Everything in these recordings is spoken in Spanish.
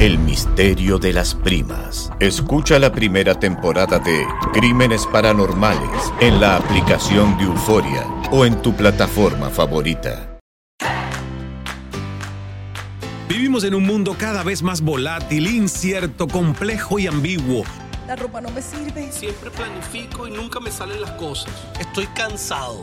El misterio de las primas. Escucha la primera temporada de Crímenes Paranormales en la aplicación de Euforia o en tu plataforma favorita. Vivimos en un mundo cada vez más volátil, incierto, complejo y ambiguo. La ropa no me sirve. Siempre planifico y nunca me salen las cosas. Estoy cansado.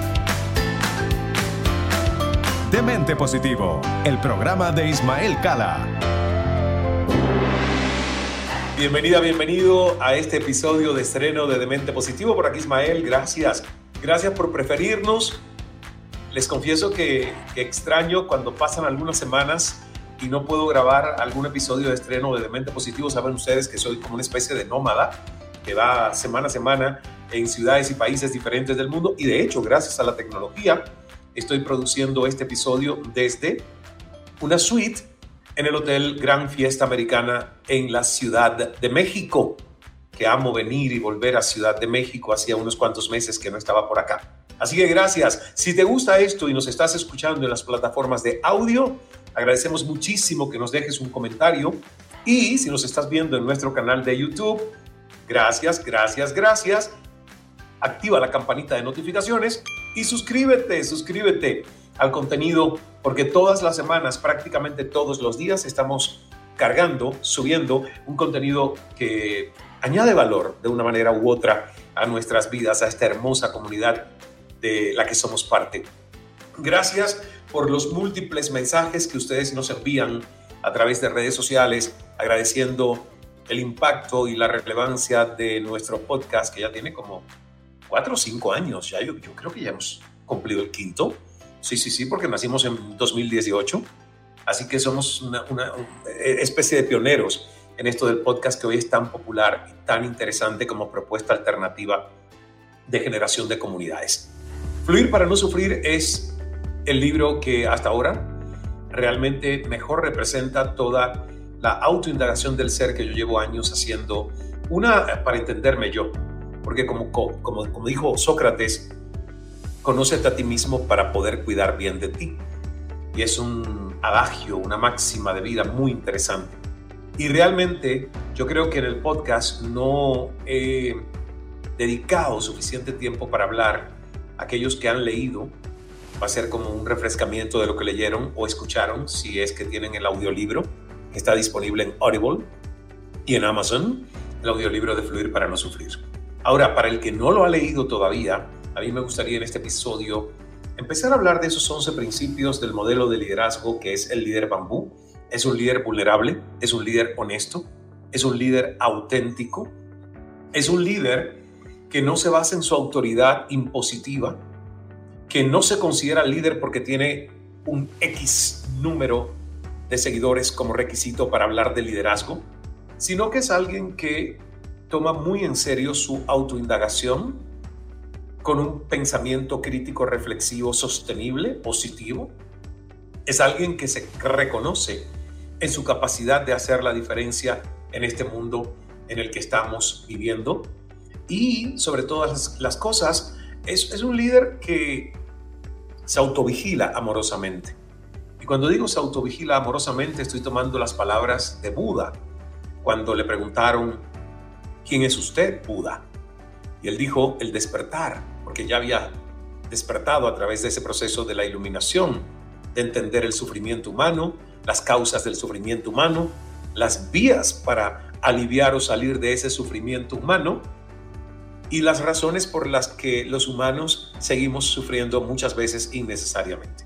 Demente Positivo, el programa de Ismael Cala. Bienvenida, bienvenido a este episodio de estreno de Demente Positivo. Por aquí Ismael, gracias. Gracias por preferirnos. Les confieso que, que, extraño cuando pasan algunas semanas y no puedo grabar algún episodio de estreno de Demente Positivo. Saben ustedes que soy como una especie de nómada que va semana a semana en ciudades y países diferentes del mundo. Y de hecho, gracias a la tecnología, estoy produciendo este episodio desde una suite en el Hotel Gran Fiesta Americana en la Ciudad de México, que amo venir y volver a Ciudad de México hacía unos cuantos meses que no estaba por acá. Así que gracias. Si te gusta esto y nos estás escuchando en las plataformas de audio, agradecemos muchísimo que nos dejes un comentario. Y si nos estás viendo en nuestro canal de YouTube, gracias, gracias, gracias. Activa la campanita de notificaciones y suscríbete, suscríbete al contenido porque todas las semanas, prácticamente todos los días, estamos cargando, subiendo un contenido que añade valor de una manera u otra a nuestras vidas, a esta hermosa comunidad de la que somos parte. Gracias por los múltiples mensajes que ustedes nos envían a través de redes sociales, agradeciendo el impacto y la relevancia de nuestro podcast, que ya tiene como cuatro o cinco años, ya yo, creo que ya hemos cumplido el quinto. Sí, sí, sí, porque nacimos en 2018. Así que somos una, una, especie de pioneros en esto del podcast que hoy es tan popular y tan interesante como propuesta alternativa de generación de comunidades. Fluir para no sufrir es el libro que hasta ahora realmente mejor representa toda la autoindagación del ser que yo llevo años haciendo, una para entenderme yo, porque como, como, como dijo Sócrates, conócete a ti mismo para poder cuidar bien de ti. Y es un adagio, una máxima de vida muy interesante. Y realmente yo creo que en el podcast no he dedicado suficiente tiempo para hablar aquellos que han leído. Va a ser como un refrescamiento de lo que leyeron o escucharon, si es que tienen el audiolibro. que está disponible en Audible y en Amazon, el audiolibro de Fluir para no sufrir. Ahora, para el que no lo ha leído todavía, a mí me gustaría en este episodio empezar a hablar de esos 11 principios del modelo de liderazgo que es el líder bambú. Es un líder vulnerable, es un líder honesto, es un líder auténtico, es un líder que no se basa en su autoridad impositiva, que no se considera líder porque tiene un X número de seguidores como requisito para hablar de liderazgo, sino que es alguien que toma muy en serio su autoindagación con un pensamiento crítico, reflexivo, sostenible, positivo. Es alguien que se reconoce en su capacidad de hacer la diferencia en este mundo en el que estamos viviendo. Y sobre todas las cosas, es, es un líder que se autovigila amorosamente. Y cuando digo se autovigila amorosamente, estoy tomando las palabras de Buda, cuando le preguntaron, ¿quién es usted, Buda? Y él dijo, el despertar, porque ya había despertado a través de ese proceso de la iluminación, de entender el sufrimiento humano, las causas del sufrimiento humano, las vías para aliviar o salir de ese sufrimiento humano y las razones por las que los humanos seguimos sufriendo muchas veces innecesariamente.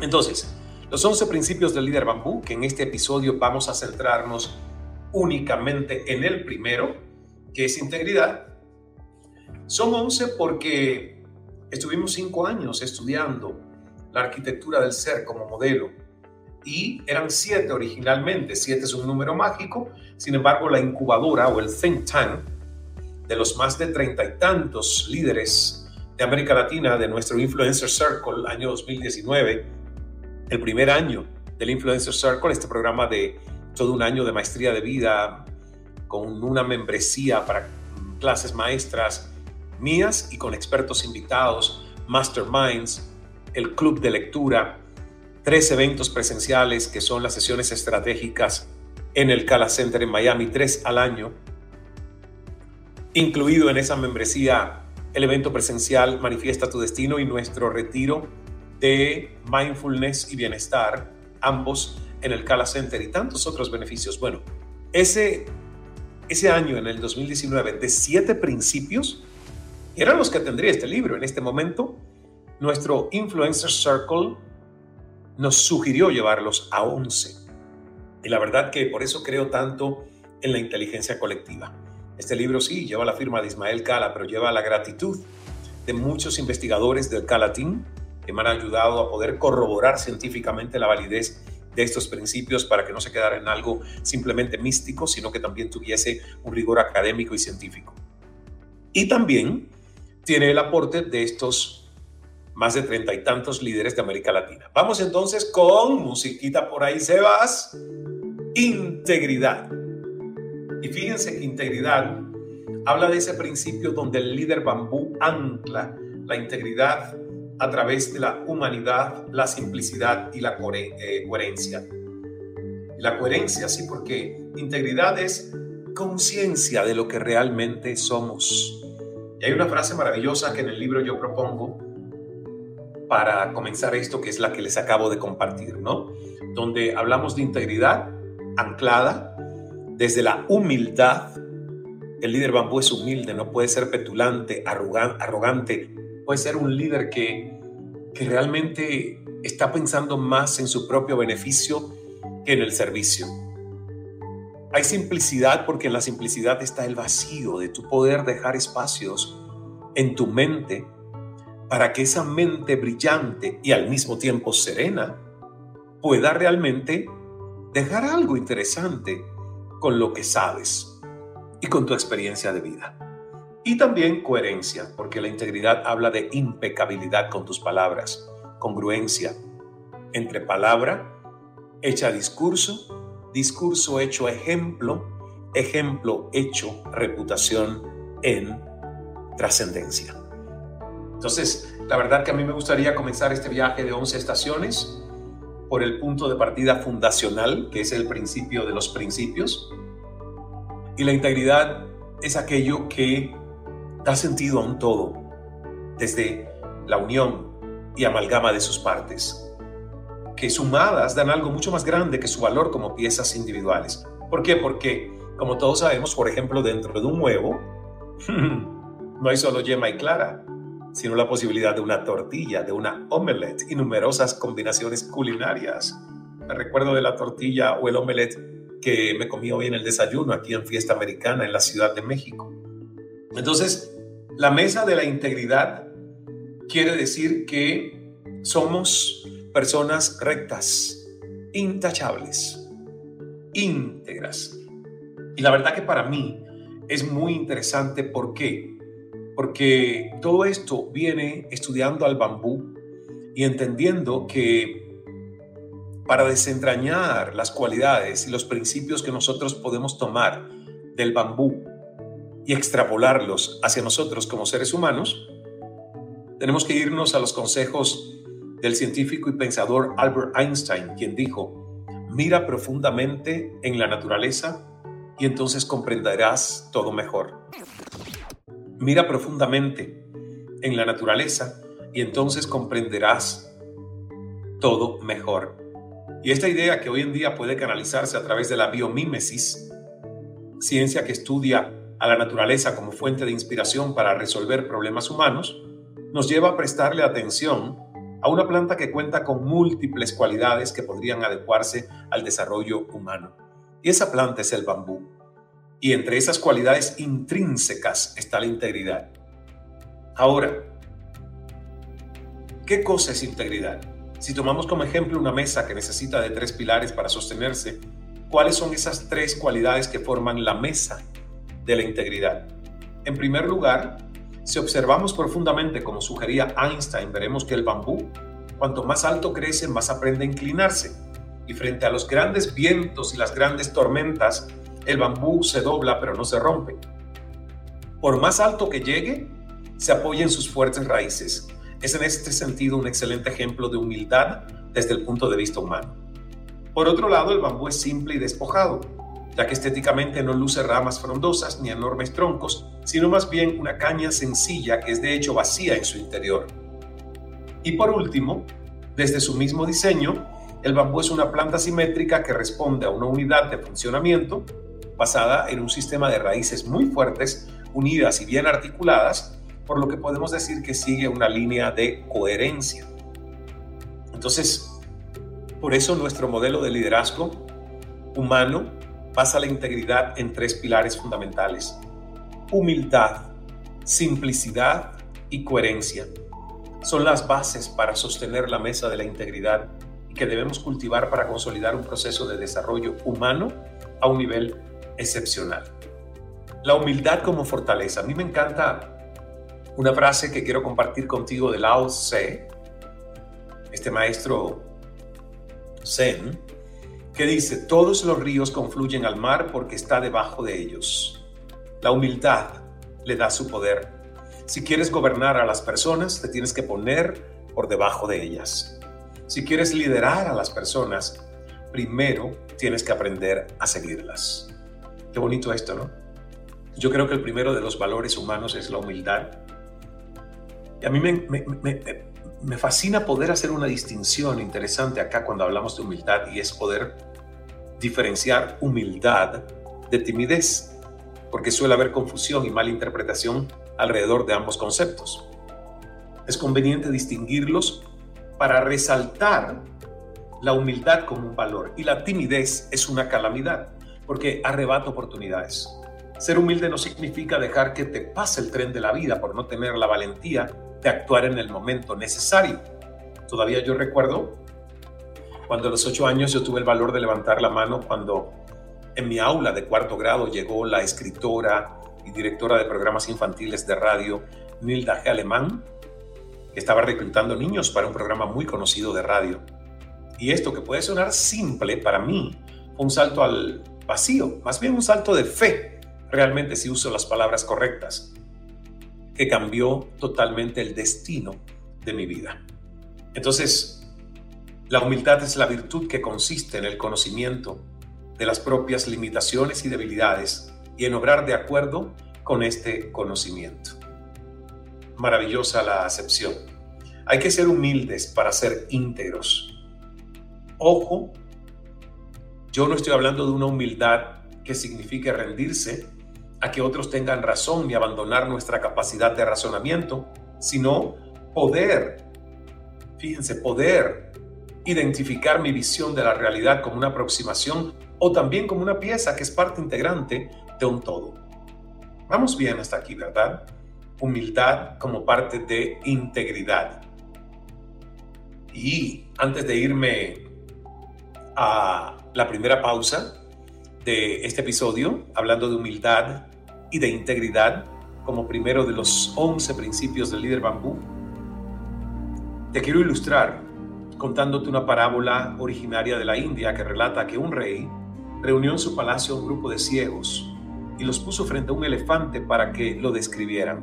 Entonces, los 11 principios del líder bambú, que en este episodio vamos a centrarnos únicamente en el primero, que es integridad, son 11 porque estuvimos cinco años estudiando la arquitectura del ser como modelo y eran siete originalmente. Siete es un número mágico, sin embargo la incubadora o el think tank de los más de treinta y tantos líderes de América Latina de nuestro Influencer Circle año 2019, el primer año del Influencer Circle, este programa de todo un año de maestría de vida con una membresía para clases maestras mías y con expertos invitados, masterminds, el club de lectura, tres eventos presenciales que son las sesiones estratégicas en el Cala Center en Miami, tres al año, incluido en esa membresía el evento presencial Manifiesta tu Destino y nuestro retiro de mindfulness y bienestar, ambos en el Cala Center y tantos otros beneficios. Bueno, ese, ese año, en el 2019, de siete principios, eran los que tendría este libro. En este momento, nuestro Influencer Circle nos sugirió llevarlos a 11. Y la verdad que por eso creo tanto en la inteligencia colectiva. Este libro sí lleva la firma de Ismael Cala, pero lleva la gratitud de muchos investigadores del Cala Team que me han ayudado a poder corroborar científicamente la validez de estos principios para que no se quedara en algo simplemente místico, sino que también tuviese un rigor académico y científico. Y también tiene el aporte de estos más de treinta y tantos líderes de América Latina. Vamos entonces con musiquita por ahí, Sebas. Integridad. Y fíjense que integridad habla de ese principio donde el líder bambú ancla la integridad a través de la humanidad, la simplicidad y la eh, coherencia. La coherencia, sí, porque integridad es conciencia de lo que realmente somos. Y hay una frase maravillosa que en el libro yo propongo para comenzar esto, que es la que les acabo de compartir, ¿no? Donde hablamos de integridad anclada desde la humildad. El líder bambú es humilde, no puede ser petulante, arrogante, puede ser un líder que, que realmente está pensando más en su propio beneficio que en el servicio. Hay simplicidad porque en la simplicidad está el vacío de tu poder dejar espacios en tu mente para que esa mente brillante y al mismo tiempo serena pueda realmente dejar algo interesante con lo que sabes y con tu experiencia de vida. Y también coherencia, porque la integridad habla de impecabilidad con tus palabras, congruencia entre palabra hecha discurso, discurso hecho ejemplo, ejemplo hecho reputación en trascendencia. Entonces, la verdad que a mí me gustaría comenzar este viaje de 11 estaciones por el punto de partida fundacional, que es el principio de los principios. Y la integridad es aquello que da sentido a un todo, desde la unión y amalgama de sus partes, que sumadas dan algo mucho más grande que su valor como piezas individuales. ¿Por qué? Porque, como todos sabemos, por ejemplo, dentro de un huevo, no hay solo yema y clara, sino la posibilidad de una tortilla, de una omelette y numerosas combinaciones culinarias. Me recuerdo de la tortilla o el omelette que me comí hoy en el desayuno aquí en Fiesta Americana en la Ciudad de México. Entonces, la mesa de la integridad quiere decir que somos personas rectas, intachables, íntegras. Y la verdad que para mí es muy interesante. ¿Por qué? Porque todo esto viene estudiando al bambú y entendiendo que para desentrañar las cualidades y los principios que nosotros podemos tomar del bambú y extrapolarlos hacia nosotros como seres humanos, tenemos que irnos a los consejos del científico y pensador Albert Einstein, quien dijo, mira profundamente en la naturaleza y entonces comprenderás todo mejor. Mira profundamente en la naturaleza y entonces comprenderás todo mejor. Y esta idea que hoy en día puede canalizarse a través de la biomímesis, ciencia que estudia a la naturaleza como fuente de inspiración para resolver problemas humanos, nos lleva a prestarle atención a una planta que cuenta con múltiples cualidades que podrían adecuarse al desarrollo humano. Y esa planta es el bambú. Y entre esas cualidades intrínsecas está la integridad. Ahora, ¿qué cosa es integridad? Si tomamos como ejemplo una mesa que necesita de tres pilares para sostenerse, ¿cuáles son esas tres cualidades que forman la mesa de la integridad? En primer lugar, si observamos profundamente, como sugería Einstein, veremos que el bambú, cuanto más alto crece, más aprende a inclinarse y frente a los grandes vientos y las grandes tormentas, el bambú se dobla pero no se rompe. Por más alto que llegue, se apoya en sus fuertes raíces. Es en este sentido un excelente ejemplo de humildad desde el punto de vista humano. Por otro lado, el bambú es simple y despojado, ya que estéticamente no luce ramas frondosas ni enormes troncos, sino más bien una caña sencilla que es de hecho vacía en su interior. Y por último, desde su mismo diseño, el bambú es una planta simétrica que responde a una unidad de funcionamiento basada en un sistema de raíces muy fuertes, unidas y bien articuladas, por lo que podemos decir que sigue una línea de coherencia. Entonces, por eso nuestro modelo de liderazgo humano basa la integridad en tres pilares fundamentales. Humildad, simplicidad y coherencia. Son las bases para sostener la mesa de la integridad que debemos cultivar para consolidar un proceso de desarrollo humano a un nivel excepcional. La humildad como fortaleza. A mí me encanta una frase que quiero compartir contigo de Lao Tse, este maestro Zen, que dice, todos los ríos confluyen al mar porque está debajo de ellos. La humildad le da su poder. Si quieres gobernar a las personas, te tienes que poner por debajo de ellas. Si quieres liderar a las personas, primero tienes que aprender a seguirlas. Qué bonito esto, ¿no? Yo creo que el primero de los valores humanos es la humildad. Y a mí me, me, fascina poder hacer una distinción interesante acá cuando hablamos de humildad y es poder diferenciar humildad de timidez, porque suele haber confusión y mala interpretación alrededor de ambos conceptos. Es conveniente distinguirlos para resaltar la humildad como un valor y la timidez es una calamidad porque arrebata oportunidades. Ser humilde no significa dejar que te pase el tren de la vida por no tener la valentía de actuar en el momento necesario. Todavía yo recuerdo cuando a los ocho años yo tuve el valor de levantar la mano cuando en mi aula de cuarto grado llegó la escritora y directora de programas infantiles de radio Nilda G. Alemán estaba reclutando niños para un programa muy conocido de radio. Y esto que puede sonar simple para mí fue un salto al vacío, más bien un salto de fe, realmente si uso las palabras correctas, que cambió totalmente el destino de mi vida. Entonces, la humildad es la virtud que consiste en el conocimiento de las propias limitaciones y debilidades y en obrar de acuerdo con este conocimiento maravillosa la acepción. Hay que ser humildes para ser íntegros. Ojo, yo no estoy hablando de una humildad que signifique rendirse a que otros tengan razón y abandonar nuestra capacidad de razonamiento, sino poder, fíjense, poder identificar mi visión de la realidad como una aproximación o también como una pieza que es parte integrante de un todo. Vamos bien hasta aquí, ¿verdad? Humildad como parte de integridad. Y antes de irme a la primera pausa de este episodio, hablando de humildad y de integridad como primero de los 11 principios del líder bambú, te quiero ilustrar contándote una parábola originaria de la India que relata que un rey reunió en su palacio un grupo de ciegos y los puso frente a un elefante para que lo describieran.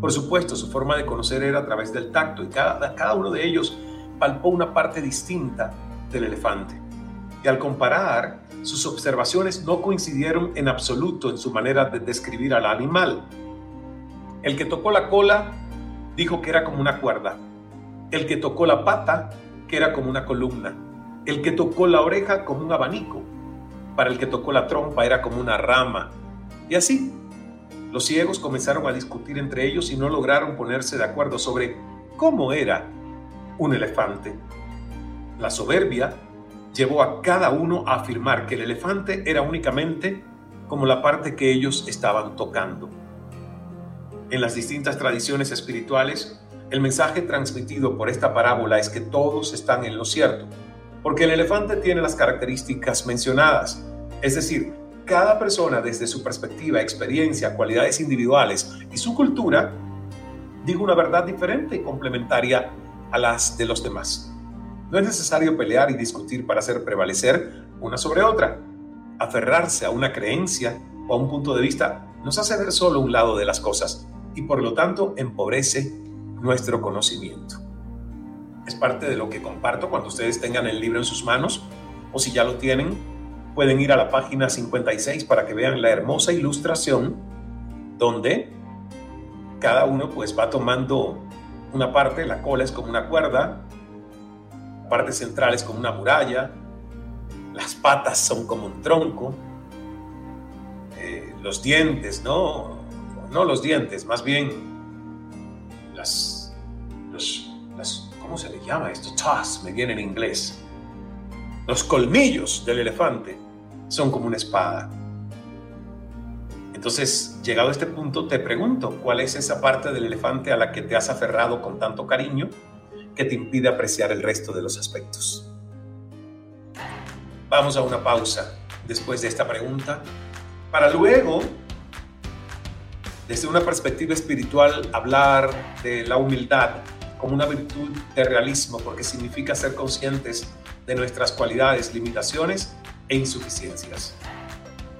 Por supuesto, su forma de conocer era a través del tacto y cada, cada uno de ellos palpó una parte distinta del elefante. Y al comparar, sus observaciones no coincidieron en absoluto en su manera de describir al animal. El que tocó la cola dijo que era como una cuerda. El que tocó la pata, que era como una columna. El que tocó la oreja, como un abanico. Para el que tocó la trompa, era como una rama. Y así, los ciegos comenzaron a discutir entre ellos y no lograron ponerse de acuerdo sobre cómo era un elefante. La soberbia llevó a cada uno a afirmar que el elefante era únicamente como la parte que ellos estaban tocando. En las distintas tradiciones espirituales, el mensaje transmitido por esta parábola es que todos están en lo cierto, porque el elefante tiene las características mencionadas, es decir, cada persona desde su perspectiva, experiencia, cualidades individuales y su cultura, dijo una verdad diferente y complementaria a las de los demás. No es necesario pelear y discutir para hacer prevalecer una sobre otra. Aferrarse a una creencia o a un punto de vista nos hace ver solo un lado de las cosas y por lo tanto empobrece nuestro conocimiento. Es parte de lo que comparto cuando ustedes tengan el libro en sus manos o si ya lo tienen, pueden ir a la página 56 para que vean la hermosa ilustración donde cada uno pues va tomando una parte, la cola es como una cuerda, la parte central es como una muralla, las patas son como un tronco, eh, los dientes, ¿no? No los dientes, más bien las, los, ¿cómo se le llama esto? Tusks, me viene en inglés. Los colmillos del elefante son como una espada. Entonces, llegado a este punto, te pregunto, ¿cuál es esa parte del elefante a la que te has aferrado con tanto cariño que te impide apreciar el resto de los aspectos? Vamos a una pausa después de esta pregunta para luego desde una perspectiva espiritual, hablar de la humildad como una virtud de realismo, porque significa ser conscientes de nuestras cualidades, limitaciones e insuficiencias.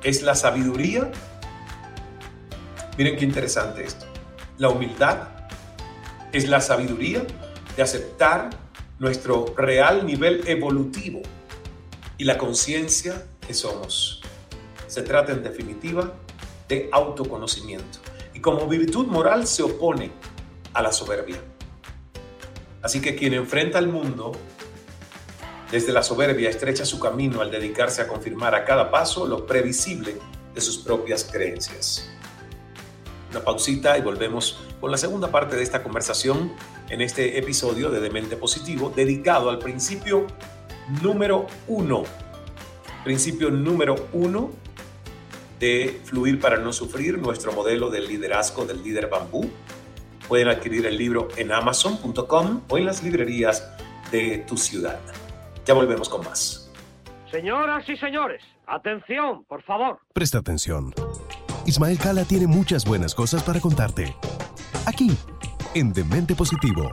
Es la sabiduría. Miren qué interesante esto. La humildad es la sabiduría de aceptar nuestro real nivel evolutivo y la conciencia que somos. Se trata en definitiva de autoconocimiento y como virtud moral se opone a la soberbia. Así que quien enfrenta al mundo desde la soberbia estrecha su camino al dedicarse a confirmar a cada paso lo previsible de sus propias creencias. Una pausita y volvemos con la segunda parte de esta conversación en este episodio de Demente Positivo dedicado al principio número uno. Principio número uno de Fluir para no sufrir, nuestro modelo del liderazgo del líder bambú. Pueden adquirir el libro en amazon.com o en las librerías de tu ciudad. Ya volvemos con más. Señoras y señores, atención, por favor. Presta atención. Ismael Cala tiene muchas buenas cosas para contarte. Aquí, en Demente Positivo.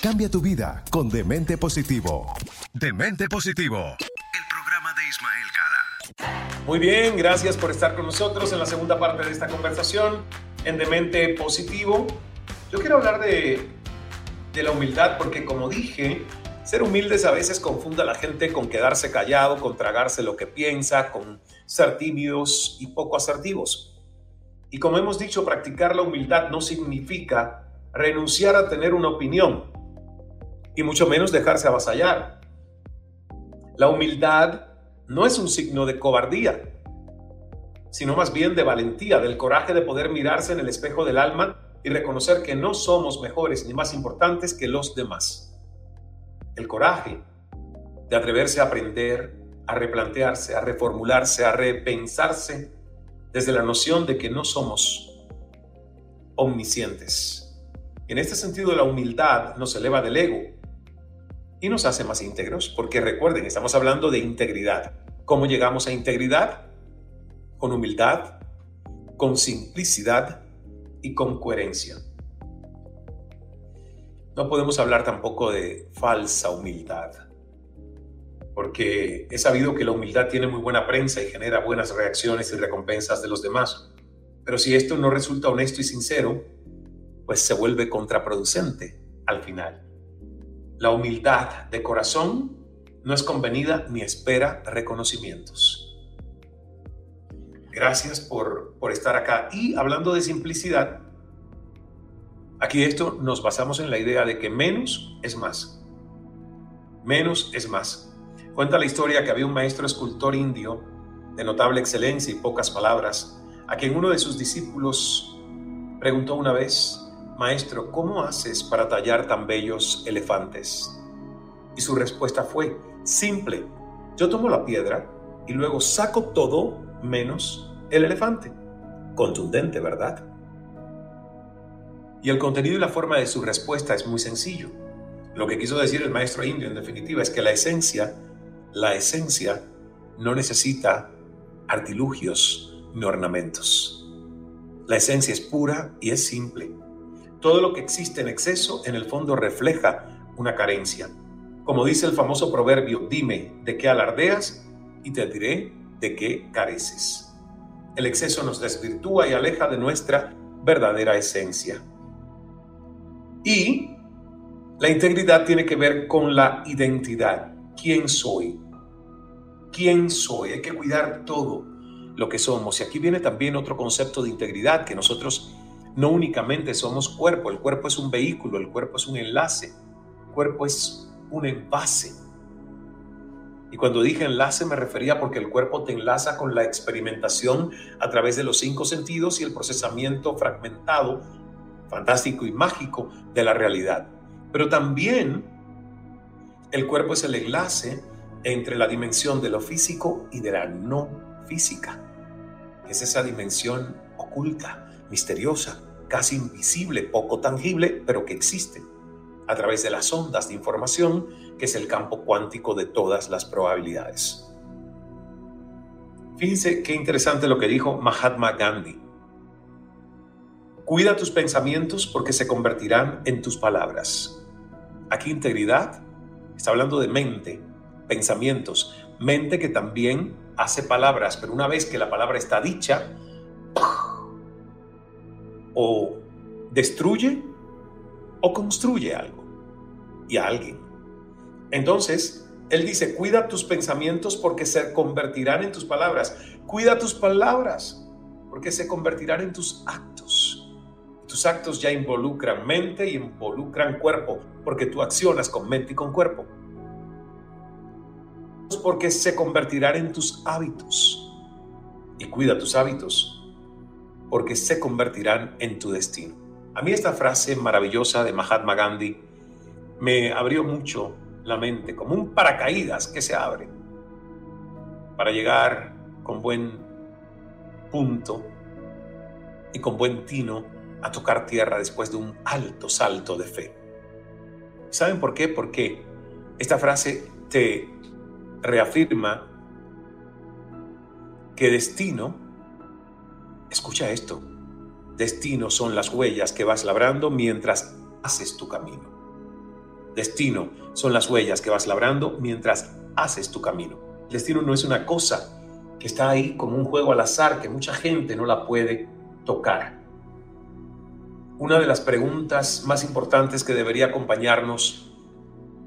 Cambia tu vida con Demente Positivo. Demente Positivo. El programa de Ismael Cala. Muy bien, gracias por estar con nosotros en la segunda parte de esta conversación en Demente Positivo. Yo quiero hablar de, de la humildad porque como dije, ser humildes a veces confunda a la gente con quedarse callado, con tragarse lo que piensa, con ser tímidos y poco asertivos. Y como hemos dicho, practicar la humildad no significa renunciar a tener una opinión y mucho menos dejarse avasallar. La humildad no es un signo de cobardía, sino más bien de valentía, del coraje de poder mirarse en el espejo del alma y reconocer que no somos mejores ni más importantes que los demás el coraje de atreverse a aprender, a replantearse, a reformularse, a repensarse desde la noción de que no somos omniscientes. En este sentido, la humildad nos eleva del ego y nos hace más íntegros, porque recuerden, estamos hablando de integridad. ¿Cómo llegamos a integridad? Con humildad, con simplicidad y con coherencia. No podemos hablar tampoco de falsa humildad, porque he sabido que la humildad tiene muy buena prensa y genera buenas reacciones y recompensas de los demás. Pero si esto no resulta honesto y sincero, pues se vuelve contraproducente al final. La humildad de corazón no es convenida ni espera reconocimientos. Gracias por, por estar acá. Y hablando de simplicidad, Aquí esto nos basamos en la idea de que menos es más. Menos es más. Cuenta la historia que había un maestro escultor indio de notable excelencia y pocas palabras, a quien uno de sus discípulos preguntó una vez, Maestro, ¿cómo haces para tallar tan bellos elefantes? Y su respuesta fue, simple, yo tomo la piedra y luego saco todo menos el elefante. Contundente, ¿verdad? Y el contenido y la forma de su respuesta es muy sencillo. Lo que quiso decir el maestro indio en definitiva es que la esencia, la esencia no necesita artilugios ni ornamentos. La esencia es pura y es simple. Todo lo que existe en exceso en el fondo refleja una carencia. Como dice el famoso proverbio, dime de qué alardeas y te diré de qué careces. El exceso nos desvirtúa y aleja de nuestra verdadera esencia. Y la integridad tiene que ver con la identidad. ¿Quién soy? ¿Quién soy? Hay que cuidar todo lo que somos. Y aquí viene también otro concepto de integridad, que nosotros no únicamente somos cuerpo, el cuerpo es un vehículo, el cuerpo es un enlace, el cuerpo es un envase. Y cuando dije enlace me refería porque el cuerpo te enlaza con la experimentación a través de los cinco sentidos y el procesamiento fragmentado fantástico y mágico de la realidad. Pero también el cuerpo es el enlace entre la dimensión de lo físico y de la no física. Es esa dimensión oculta, misteriosa, casi invisible, poco tangible, pero que existe a través de las ondas de información, que es el campo cuántico de todas las probabilidades. Fíjense qué interesante lo que dijo Mahatma Gandhi. Cuida tus pensamientos porque se convertirán en tus palabras. Aquí integridad está hablando de mente, pensamientos, mente que también hace palabras, pero una vez que la palabra está dicha, o destruye o construye algo y a alguien. Entonces, él dice, cuida tus pensamientos porque se convertirán en tus palabras. Cuida tus palabras porque se convertirán en tus actos. Tus actos ya involucran mente y involucran cuerpo, porque tú accionas con mente y con cuerpo. Porque se convertirán en tus hábitos. Y cuida tus hábitos, porque se convertirán en tu destino. A mí esta frase maravillosa de Mahatma Gandhi me abrió mucho la mente, como un paracaídas que se abre. para llegar con buen punto y con buen tino a tocar tierra después de un alto salto de fe. ¿Saben por qué? Porque esta frase te reafirma que destino, escucha esto, destino son las huellas que vas labrando mientras haces tu camino. Destino son las huellas que vas labrando mientras haces tu camino. Destino no es una cosa que está ahí como un juego al azar que mucha gente no la puede tocar. Una de las preguntas más importantes que debería acompañarnos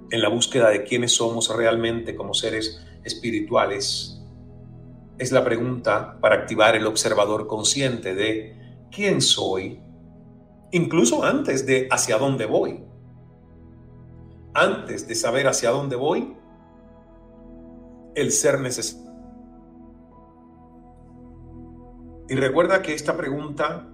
en la búsqueda de quiénes somos realmente como seres espirituales es la pregunta para activar el observador consciente de quién soy, incluso antes de hacia dónde voy. Antes de saber hacia dónde voy, el ser necesario. Y recuerda que esta pregunta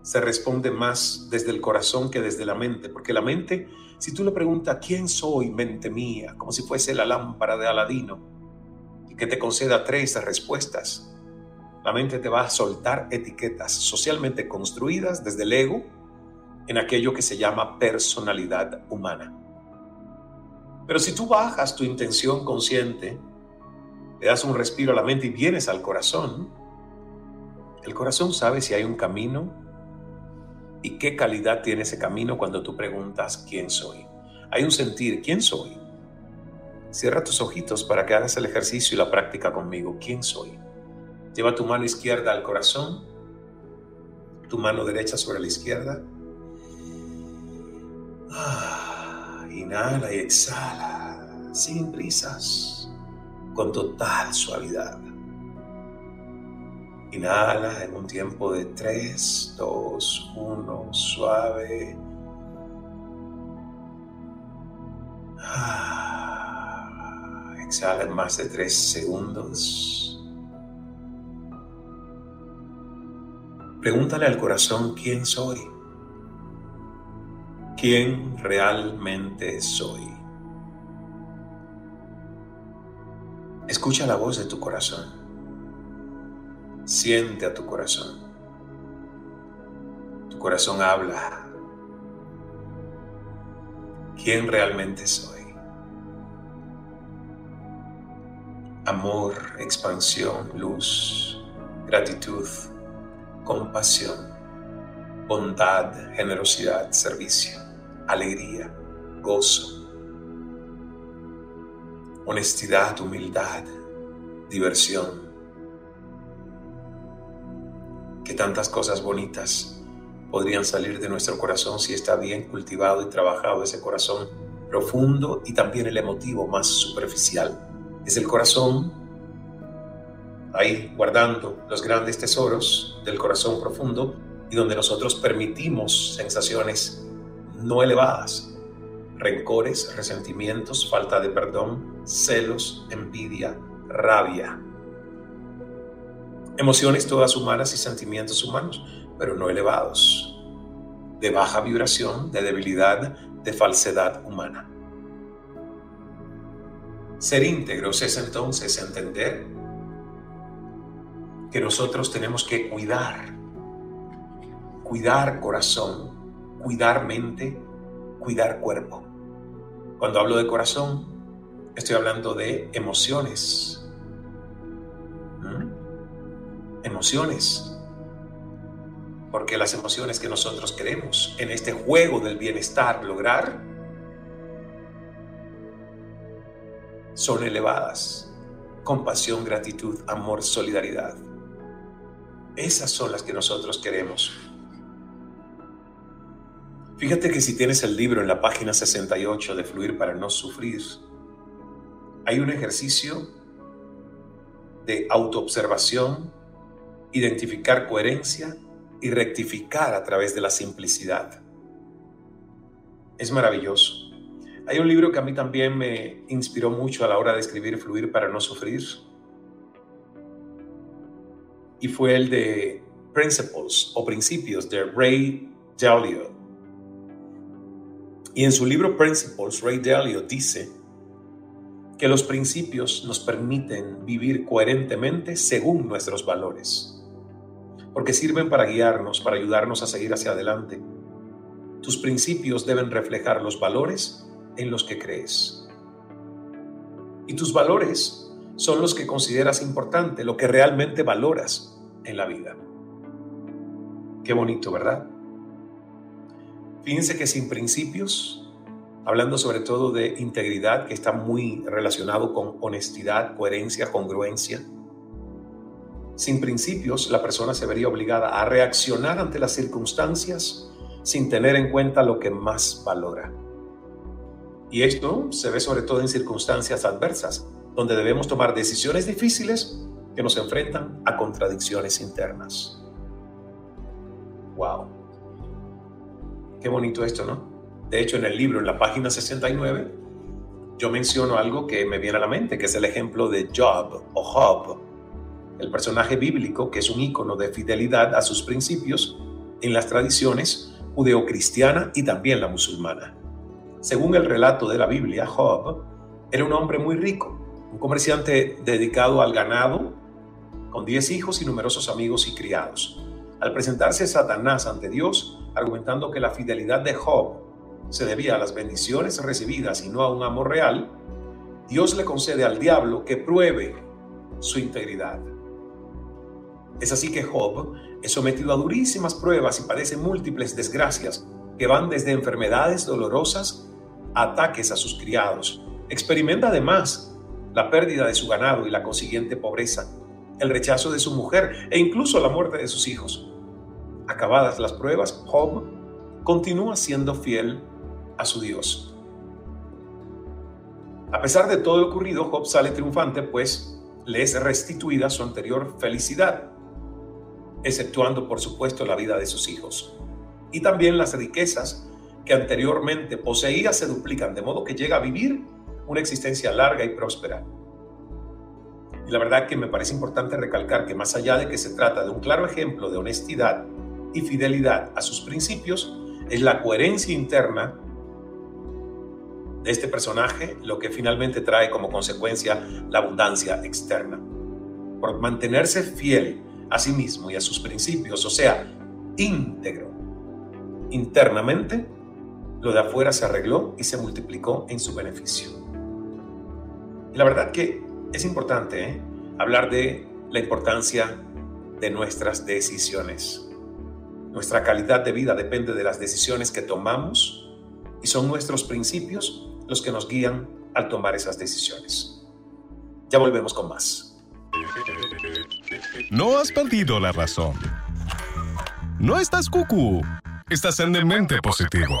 se responde más desde el corazón que desde la mente, porque la mente, si tú le preguntas, ¿quién soy, mente mía? Como si fuese la lámpara de Aladino, y que te conceda tres respuestas, la mente te va a soltar etiquetas socialmente construidas desde el ego en aquello que se llama personalidad humana. Pero si tú bajas tu intención consciente, le das un respiro a la mente y vienes al corazón, el corazón sabe si hay un camino y qué calidad tiene ese camino cuando tú preguntas quién soy. Hay un sentir, ¿quién soy? Cierra tus ojitos para que hagas el ejercicio y la práctica conmigo. ¿Quién soy? Lleva tu mano izquierda al corazón, tu mano derecha sobre la izquierda. Ah, inhala y exhala, sin prisas, con total suavidad. Inhala en un tiempo de 3, 2, 1, suave. Ah, exhala en más de 3 segundos. Pregúntale al corazón quién soy. ¿Quién realmente soy? Escucha la voz de tu corazón. Siente a tu corazón. Tu corazón habla. ¿Quién realmente soy? Amor, expansión, luz, gratitud, compasión, bondad, generosidad, servicio, alegría, gozo, honestidad, humildad, diversión. Que tantas cosas bonitas podrían salir de nuestro corazón si está bien cultivado y trabajado ese corazón profundo y también el emotivo más superficial. Es el corazón ahí guardando los grandes tesoros del corazón profundo y donde nosotros permitimos sensaciones no elevadas, rencores, resentimientos, falta de perdón, celos, envidia, rabia. Emociones todas humanas y sentimientos humanos, pero no elevados, de baja vibración, de debilidad, de falsedad humana. Ser íntegros es entonces entender que nosotros tenemos que cuidar, cuidar corazón, cuidar mente, cuidar cuerpo. Cuando hablo de corazón, estoy hablando de emociones. ¿Mm? Emociones. Porque las emociones que nosotros queremos en este juego del bienestar lograr son elevadas. Compasión, gratitud, amor, solidaridad. Esas son las que nosotros queremos. Fíjate que si tienes el libro en la página 68 de Fluir para no sufrir, hay un ejercicio de autoobservación, identificar coherencia y rectificar a través de la simplicidad. Es maravilloso. Hay un libro que a mí también me inspiró mucho a la hora de escribir Fluir para no sufrir y fue el de Principles o Principios de Ray Dalio. Y en su libro Principles, Ray Dalio dice que los principios nos permiten vivir coherentemente según nuestros valores, porque sirven para guiarnos, para ayudarnos a seguir hacia adelante. Tus principios deben reflejar los valores en los que crees. Y tus valores son los que consideras importante, lo que realmente valoras en la vida. Qué bonito, ¿verdad? Fíjense que sin principios, hablando sobre todo de integridad, que está muy relacionado con honestidad, coherencia, congruencia, sin principios la persona se vería obligada a reaccionar ante las circunstancias sin tener en cuenta lo que más valora. Y esto se ve sobre todo en circunstancias adversas, donde debemos tomar decisiones difíciles que nos enfrentan a contradicciones internas. ¡Wow! Qué bonito esto, ¿no? De hecho, en el libro, en la página 69, yo menciono algo que me viene a la mente, que es el ejemplo de Job o Job, el personaje bíblico que es un ícono de fidelidad a sus principios en las tradiciones judeocristiana y también la musulmana. Según el relato de la Biblia, Job era un hombre muy rico, un comerciante dedicado al ganado, con diez hijos y numerosos amigos y criados. Al presentarse Satanás ante Dios, argumentando que la fidelidad de Job se debía a las bendiciones recibidas y no a un amor real, Dios le concede al diablo que pruebe su integridad. Es así que Job es sometido a durísimas pruebas y padece múltiples desgracias que van desde enfermedades dolorosas ataques a sus criados. Experimenta además la pérdida de su ganado y la consiguiente pobreza, el rechazo de su mujer e incluso la muerte de sus hijos. Acabadas las pruebas, Job continúa siendo fiel a su Dios. A pesar de todo lo ocurrido, Job sale triunfante, pues le es restituida su anterior felicidad, exceptuando por supuesto la vida de sus hijos, y también las riquezas que anteriormente poseía se duplican, de modo que llega a vivir una existencia larga y próspera. Y la verdad que me parece importante recalcar que más allá de que se trata de un claro ejemplo de honestidad y fidelidad a sus principios, es la coherencia interna de este personaje lo que finalmente trae como consecuencia la abundancia externa. Por mantenerse fiel a sí mismo y a sus principios, o sea, íntegro internamente, lo de afuera se arregló y se multiplicó en su beneficio. Y la verdad que es importante ¿eh? hablar de la importancia de nuestras decisiones. Nuestra calidad de vida depende de las decisiones que tomamos y son nuestros principios los que nos guían al tomar esas decisiones. Ya volvemos con más. No has perdido la razón. No estás cucú. Estás en mente positivo.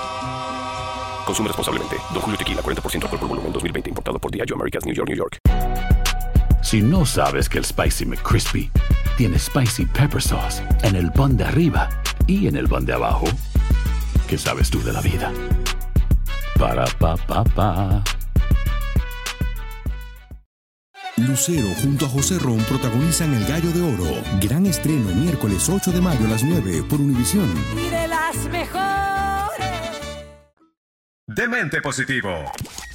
Consume responsablemente. Don Julio Tequila, 40% alcohol por volumen, 2020. Importado por Diageo Americas, New York, New York. Si no sabes que el Spicy McCrispy tiene Spicy Pepper Sauce en el pan de arriba y en el pan de abajo, ¿qué sabes tú de la vida? Para, pa, pa, pa. Lucero junto a José Ron protagonizan El Gallo de Oro. Gran estreno miércoles 8 de mayo a las 9 por Univisión. Y de las mejores. Demente Positivo.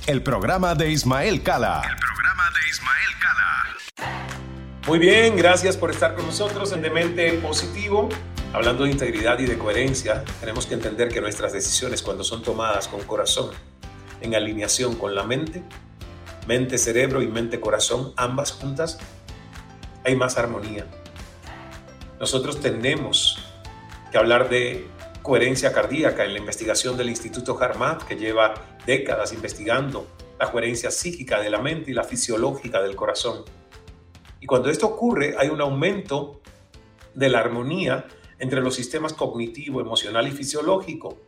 El programa de Ismael Cala. El programa de Ismael Cala. Muy bien, gracias por estar con nosotros en Demente Positivo. Hablando de integridad y de coherencia, tenemos que entender que nuestras decisiones cuando son tomadas con corazón, en alineación con la mente, mente, cerebro y mente, corazón, ambas juntas, hay más armonía. Nosotros tenemos que hablar de coherencia cardíaca en la investigación del Instituto Harmat, que lleva décadas investigando la coherencia psíquica de la mente y la fisiológica del corazón. Y cuando esto ocurre, hay un aumento de la armonía entre los sistemas cognitivo, emocional y fisiológico.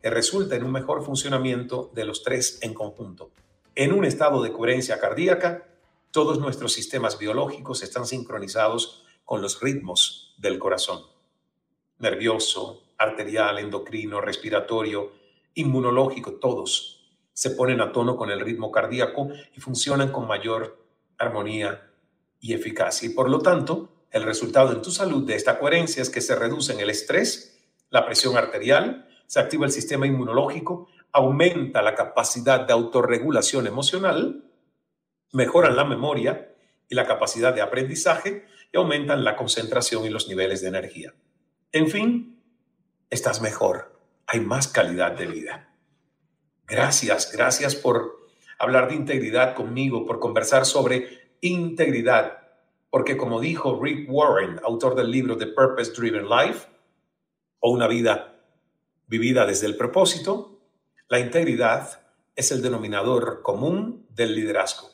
que resulta en un mejor funcionamiento de los tres en conjunto. En un estado de coherencia cardíaca, todos nuestros sistemas biológicos están sincronizados con los ritmos del corazón. Nervioso, arterial, endocrino, respiratorio, inmunológico, todos se ponen a tono con el ritmo cardíaco y funcionan con mayor armonía y eficacia. Y por lo tanto, el resultado en tu salud de esta coherencia es que se reduce el estrés, la presión arterial, se activa el sistema inmunológico, aumenta la capacidad de autorregulación emocional, mejoran la memoria y la capacidad de aprendizaje y aumentan la concentración y los niveles de energía. En fin, estás mejor, hay más calidad de vida. Gracias, gracias por hablar de integridad conmigo, por conversar sobre integridad porque como dijo Rick Warren, autor del libro The Purpose Driven Life, o una vida vivida desde el propósito, la integridad es el denominador común del liderazgo,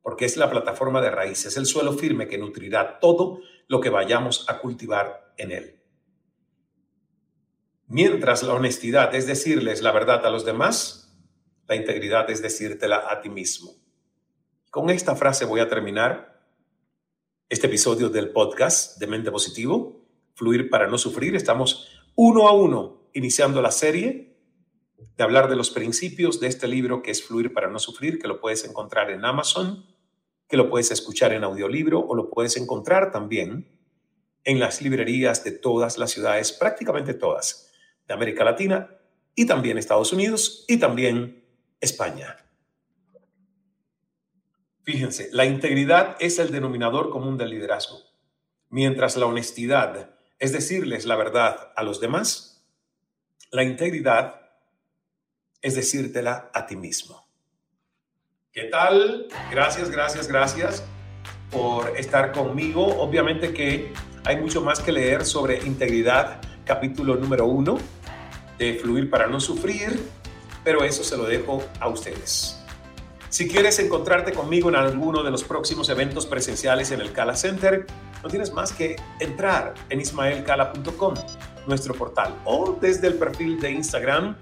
porque es la plataforma de raíces, el suelo firme que nutrirá todo lo que vayamos a cultivar en él. Mientras la honestidad es decirles la verdad a los demás, la integridad es decírtela a ti mismo. Con esta frase voy a terminar este episodio del podcast de Mente Positivo, Fluir para no sufrir. Estamos uno a uno iniciando la serie de hablar de los principios de este libro que es Fluir para no sufrir, que lo puedes encontrar en Amazon, que lo puedes escuchar en audiolibro o lo puedes encontrar también en las librerías de todas las ciudades, prácticamente todas, de América Latina y también Estados Unidos y también España. Fíjense, la integridad es el denominador común del liderazgo, mientras la honestidad es decirles la verdad a los demás, la integridad es decírtela a ti mismo. ¿Qué tal? Gracias, gracias, gracias por estar conmigo. Obviamente que hay mucho más que leer sobre integridad, capítulo número uno de Fluir para no sufrir, pero eso se lo dejo a ustedes. Si quieres encontrarte conmigo en alguno de los próximos eventos presenciales en el Cala Center, no tienes más que entrar en ismaelcala.com, nuestro portal, o desde el perfil de Instagram,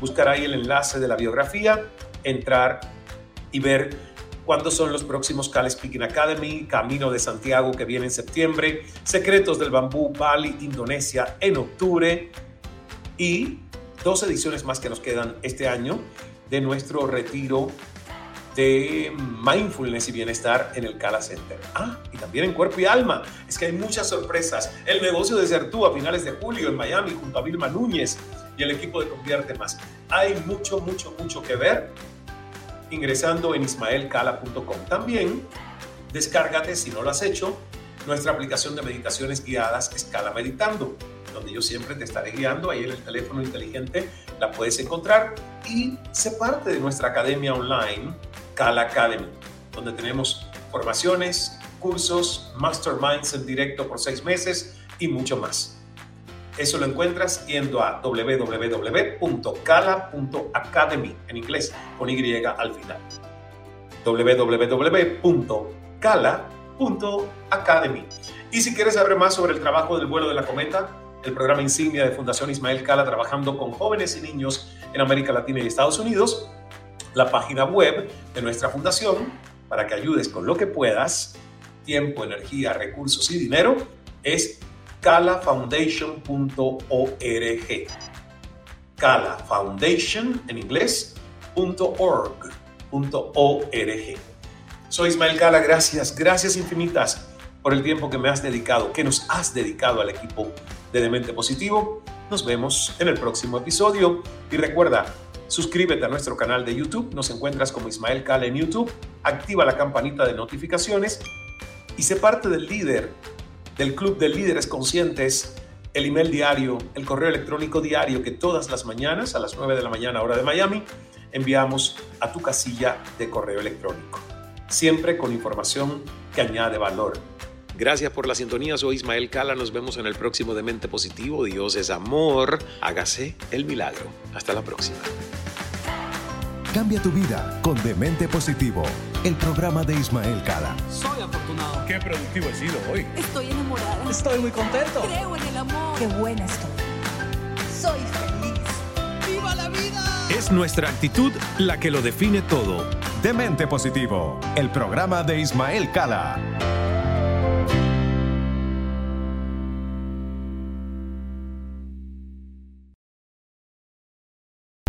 buscar ahí el enlace de la biografía, entrar y ver cuándo son los próximos Cala Speaking Academy, Camino de Santiago que viene en septiembre, Secretos del Bambú, Bali, Indonesia en octubre y dos ediciones más que nos quedan este año de nuestro retiro de mindfulness y bienestar en el Cala Center. Ah, y también en cuerpo y alma. Es que hay muchas sorpresas. El negocio de Certú a finales de julio en Miami junto a Vilma Núñez y el equipo de Convierte Más. Hay mucho, mucho, mucho que ver ingresando en ismaelcala.com. También descárgate, si no lo has hecho, nuestra aplicación de meditaciones guiadas Escala Meditando, donde yo siempre te estaré guiando. Ahí en el teléfono inteligente la puedes encontrar y sé parte de nuestra academia online Cala Academy, donde tenemos formaciones, cursos, masterminds en directo por seis meses y mucho más. Eso lo encuentras yendo a www.cala.academy, en inglés, con Y al final. www.cala.academy. Y si quieres saber más sobre el trabajo del vuelo de la cometa, el programa insignia de Fundación Ismael Cala trabajando con jóvenes y niños en América Latina y Estados Unidos, la página web de nuestra fundación para que ayudes con lo que puedas, tiempo, energía, recursos y dinero, es calafoundation.org. Calafoundation en inglés, .org, Soy Ismael Cala, gracias, gracias infinitas por el tiempo que me has dedicado, que nos has dedicado al equipo de Demente Positivo. Nos vemos en el próximo episodio. Y recuerda, Suscríbete a nuestro canal de YouTube, nos encuentras como Ismael Cala en YouTube, activa la campanita de notificaciones y sé parte del líder, del Club de Líderes Conscientes, el email diario, el correo electrónico diario que todas las mañanas a las 9 de la mañana hora de Miami enviamos a tu casilla de correo electrónico, siempre con información que añade valor Gracias por la sintonía, soy Ismael Cala, nos vemos en el próximo de Mente Positivo, Dios es amor, hágase el milagro. Hasta la próxima. Cambia tu vida con Demente Positivo, el programa de Ismael Cala. Soy afortunado. Qué productivo he sido hoy. Estoy enamorada. Estoy muy contento. Creo en el amor. Qué buena estoy. Soy feliz. Es nuestra actitud la que lo define todo. Demente Positivo, el programa de Ismael Cala.